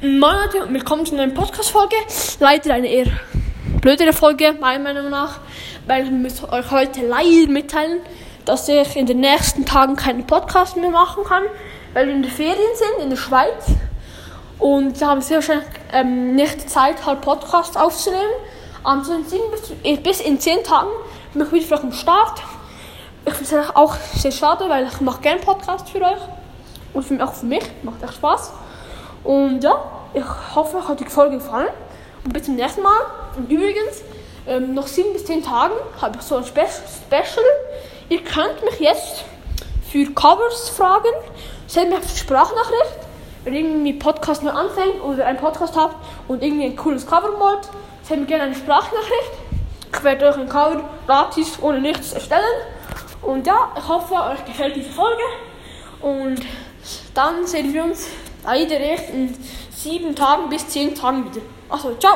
Moin Leute und willkommen zu einer neuen Podcast-Folge. Leider eine eher blödere Folge, meiner Meinung nach, weil ich muss euch heute leider mitteilen, dass ich in den nächsten Tagen keinen Podcast mehr machen kann, weil wir in der Ferien sind, in der Schweiz. Und wir haben sehr wahrscheinlich ähm, nicht Zeit, halt Podcasts aufzunehmen. Ansonsten bis, bis in 10 Tagen bin ich wieder vielleicht am Start. Ich finde es auch sehr schade, weil ich mache gerne Podcasts für euch. Und für, auch für mich, macht echt Spaß. Und ja, ich hoffe, euch hat die Folge gefallen. Und bis zum nächsten Mal. Und übrigens, ähm, noch 7 bis 10 Tagen habe ich so ein Spe Special. Ihr könnt mich jetzt für Covers fragen. Sendet mir eine Sprachnachricht. Wenn ihr irgendwie Podcast neu anfängt oder einen Podcast habt und irgendwie ein cooles Cover wollt, sendet mir gerne eine Sprachnachricht. Ich werde euch ein Cover gratis ohne nichts erstellen. Und ja, ich hoffe, euch gefällt diese Folge. Und dann sehen wir uns leider erst in sieben Tagen bis zehn Tagen wieder. Also, ciao!